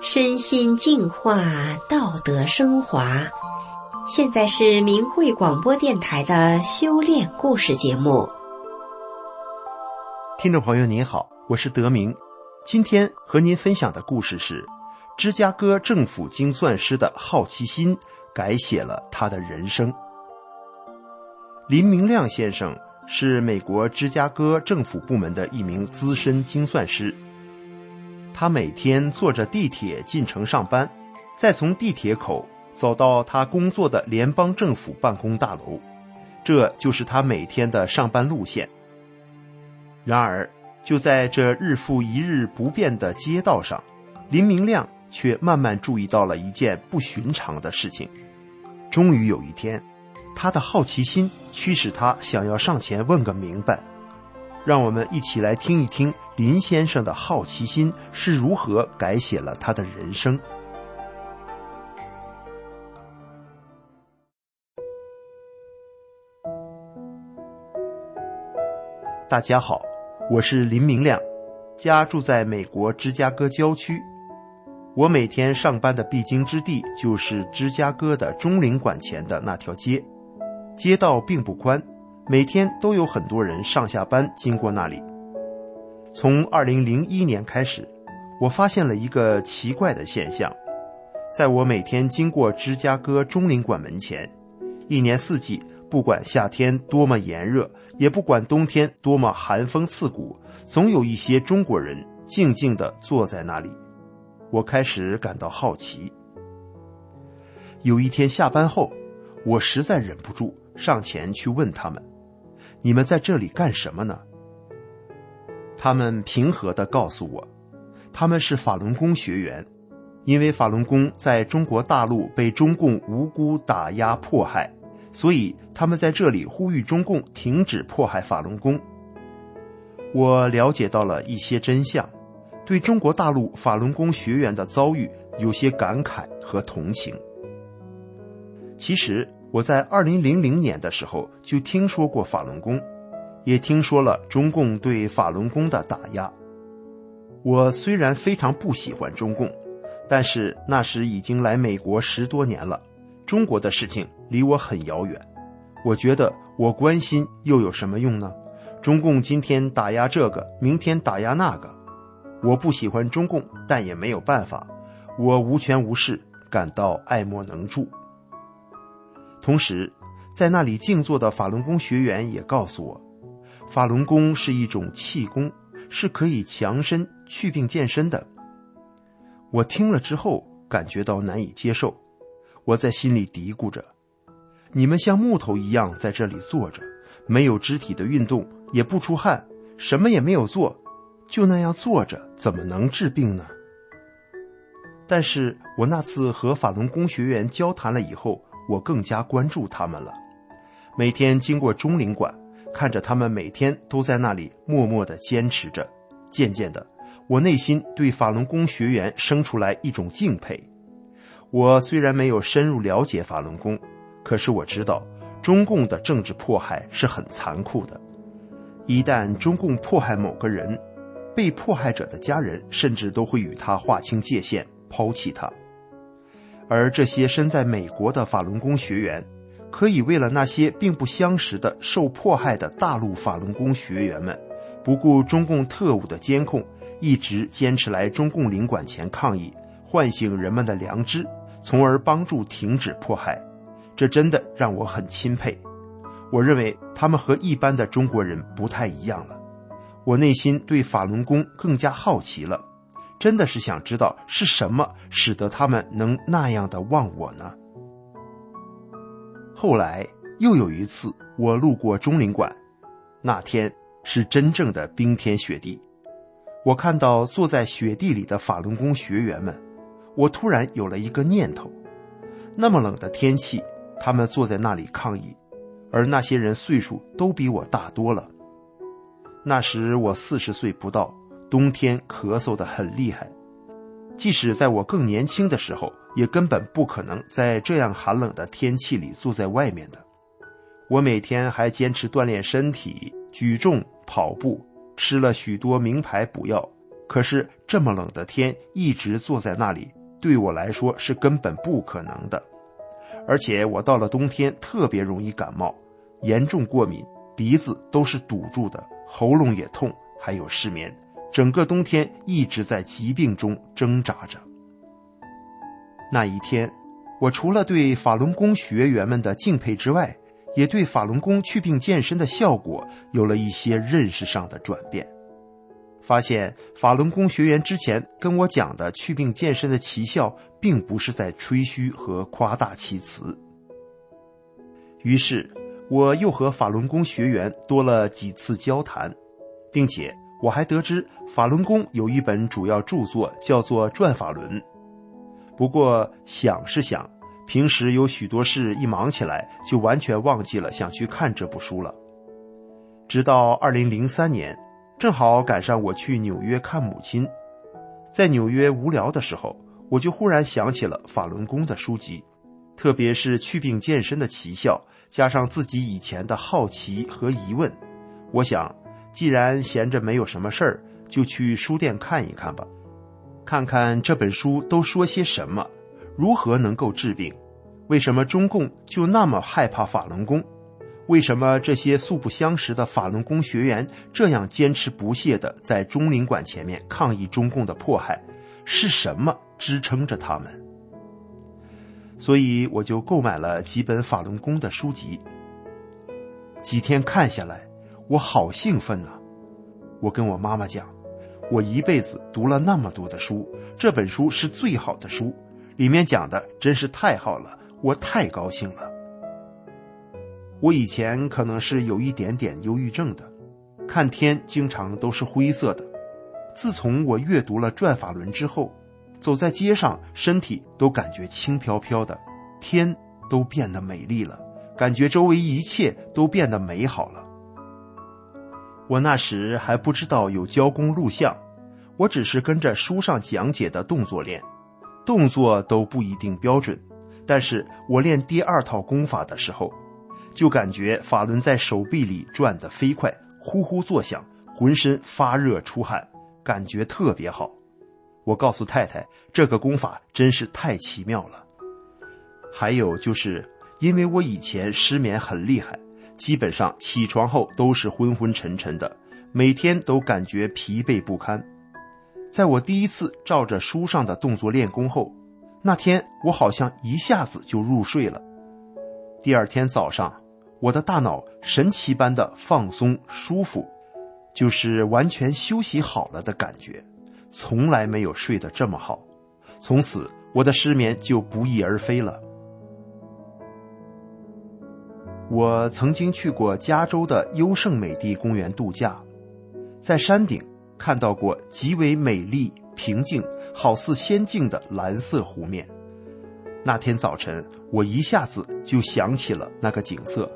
身心净化，道德升华。现在是明慧广播电台的修炼故事节目。听众朋友您好，我是德明，今天和您分享的故事是芝加哥政府精算师的好奇心改写了他的人生。林明亮先生是美国芝加哥政府部门的一名资深精算师。他每天坐着地铁进城上班，再从地铁口走到他工作的联邦政府办公大楼，这就是他每天的上班路线。然而，就在这日复一日不变的街道上，林明亮却慢慢注意到了一件不寻常的事情。终于有一天，他的好奇心驱使他想要上前问个明白。让我们一起来听一听。林先生的好奇心是如何改写了他的人生？大家好，我是林明亮，家住在美国芝加哥郊区。我每天上班的必经之地就是芝加哥的中领馆前的那条街，街道并不宽，每天都有很多人上下班经过那里。从二零零一年开始，我发现了一个奇怪的现象：在我每天经过芝加哥中领馆门前，一年四季，不管夏天多么炎热，也不管冬天多么寒风刺骨，总有一些中国人静静地坐在那里。我开始感到好奇。有一天下班后，我实在忍不住上前去问他们：“你们在这里干什么呢？”他们平和地告诉我，他们是法轮功学员，因为法轮功在中国大陆被中共无辜打压迫害，所以他们在这里呼吁中共停止迫害法轮功。我了解到了一些真相，对中国大陆法轮功学员的遭遇有些感慨和同情。其实我在二零零零年的时候就听说过法轮功。也听说了中共对法轮功的打压。我虽然非常不喜欢中共，但是那时已经来美国十多年了，中国的事情离我很遥远。我觉得我关心又有什么用呢？中共今天打压这个，明天打压那个。我不喜欢中共，但也没有办法。我无权无势，感到爱莫能助。同时，在那里静坐的法轮功学员也告诉我。法轮功是一种气功，是可以强身、祛病、健身的。我听了之后感觉到难以接受，我在心里嘀咕着：“你们像木头一样在这里坐着，没有肢体的运动，也不出汗，什么也没有做，就那样坐着，怎么能治病呢？”但是我那次和法轮功学员交谈了以后，我更加关注他们了。每天经过中领馆。看着他们每天都在那里默默的坚持着，渐渐的，我内心对法轮功学员生出来一种敬佩。我虽然没有深入了解法轮功，可是我知道中共的政治迫害是很残酷的。一旦中共迫害某个人，被迫害者的家人甚至都会与他划清界限，抛弃他。而这些身在美国的法轮功学员。可以为了那些并不相识的受迫害的大陆法轮功学员们，不顾中共特务的监控，一直坚持来中共领馆前抗议，唤醒人们的良知，从而帮助停止迫害。这真的让我很钦佩。我认为他们和一般的中国人不太一样了。我内心对法轮功更加好奇了，真的是想知道是什么使得他们能那样的忘我呢？后来又有一次，我路过中领馆，那天是真正的冰天雪地。我看到坐在雪地里的法轮功学员们，我突然有了一个念头：那么冷的天气，他们坐在那里抗议，而那些人岁数都比我大多了。那时我四十岁不到，冬天咳嗽的很厉害。即使在我更年轻的时候，也根本不可能在这样寒冷的天气里坐在外面的。我每天还坚持锻炼身体，举重、跑步，吃了许多名牌补药，可是这么冷的天，一直坐在那里，对我来说是根本不可能的。而且我到了冬天特别容易感冒，严重过敏，鼻子都是堵住的，喉咙也痛，还有失眠，整个冬天一直在疾病中挣扎着。那一天，我除了对法轮功学员们的敬佩之外，也对法轮功祛病健身的效果有了一些认识上的转变，发现法轮功学员之前跟我讲的祛病健身的奇效，并不是在吹嘘和夸大其词。于是，我又和法轮功学员多了几次交谈，并且我还得知法轮功有一本主要著作叫做《转法轮》。不过想是想。平时有许多事，一忙起来就完全忘记了想去看这部书了。直到二零零三年，正好赶上我去纽约看母亲，在纽约无聊的时候，我就忽然想起了法轮功的书籍，特别是祛病健身的奇效，加上自己以前的好奇和疑问，我想，既然闲着没有什么事儿，就去书店看一看吧，看看这本书都说些什么。如何能够治病？为什么中共就那么害怕法轮功？为什么这些素不相识的法轮功学员这样坚持不懈地在中领馆前面抗议中共的迫害？是什么支撑着他们？所以我就购买了几本法轮功的书籍。几天看下来，我好兴奋呐！我跟我妈妈讲，我一辈子读了那么多的书，这本书是最好的书。里面讲的真是太好了，我太高兴了。我以前可能是有一点点忧郁症的，看天经常都是灰色的。自从我阅读了《转法轮》之后，走在街上，身体都感觉轻飘飘的，天都变得美丽了，感觉周围一切都变得美好了。我那时还不知道有教功录像，我只是跟着书上讲解的动作练。动作都不一定标准，但是我练第二套功法的时候，就感觉法轮在手臂里转得飞快，呼呼作响，浑身发热出汗，感觉特别好。我告诉太太，这个功法真是太奇妙了。还有就是，因为我以前失眠很厉害，基本上起床后都是昏昏沉沉的，每天都感觉疲惫不堪。在我第一次照着书上的动作练功后，那天我好像一下子就入睡了。第二天早上，我的大脑神奇般的放松舒服，就是完全休息好了的感觉，从来没有睡得这么好。从此，我的失眠就不翼而飞了。我曾经去过加州的优胜美地公园度假，在山顶。看到过极为美丽、平静，好似仙境的蓝色湖面。那天早晨，我一下子就想起了那个景色，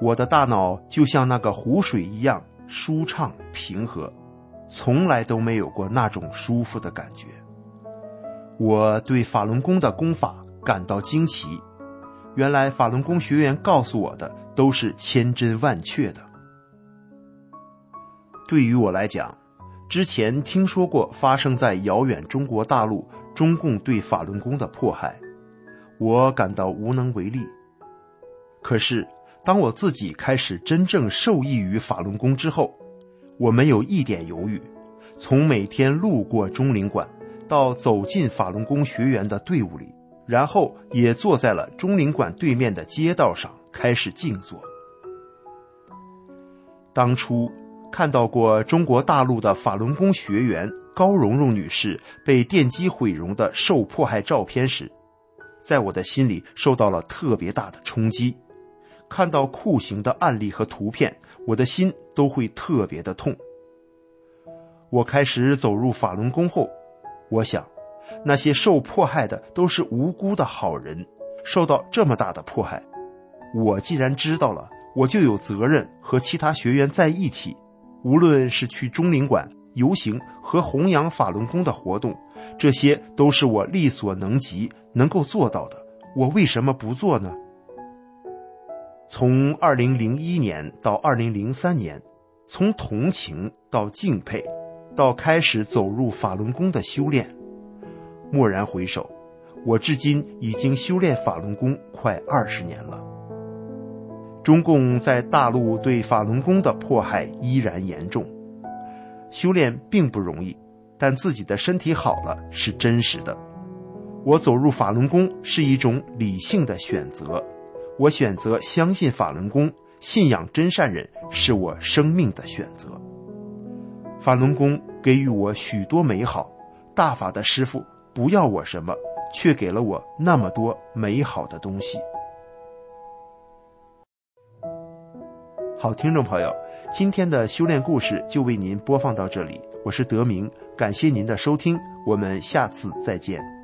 我的大脑就像那个湖水一样舒畅平和，从来都没有过那种舒服的感觉。我对法轮功的功法感到惊奇，原来法轮功学员告诉我的都是千真万确的。对于我来讲，之前听说过发生在遥远中国大陆中共对法轮功的迫害，我感到无能为力。可是，当我自己开始真正受益于法轮功之后，我没有一点犹豫，从每天路过中领馆，到走进法轮功学员的队伍里，然后也坐在了中领馆对面的街道上开始静坐。当初。看到过中国大陆的法轮功学员高蓉蓉女士被电击毁容的受迫害照片时，在我的心里受到了特别大的冲击。看到酷刑的案例和图片，我的心都会特别的痛。我开始走入法轮功后，我想，那些受迫害的都是无辜的好人，受到这么大的迫害，我既然知道了，我就有责任和其他学员在一起。无论是去中领馆游行和弘扬法轮功的活动，这些都是我力所能及能够做到的。我为什么不做呢？从二零零一年到二零零三年，从同情到敬佩，到开始走入法轮功的修炼。蓦然回首，我至今已经修炼法轮功快二十年了。中共在大陆对法轮功的迫害依然严重，修炼并不容易，但自己的身体好了是真实的。我走入法轮功是一种理性的选择，我选择相信法轮功，信仰真善人是我生命的选择。法轮功给予我许多美好，大法的师傅。不要我什么，却给了我那么多美好的东西。好，听众朋友，今天的修炼故事就为您播放到这里。我是德明，感谢您的收听，我们下次再见。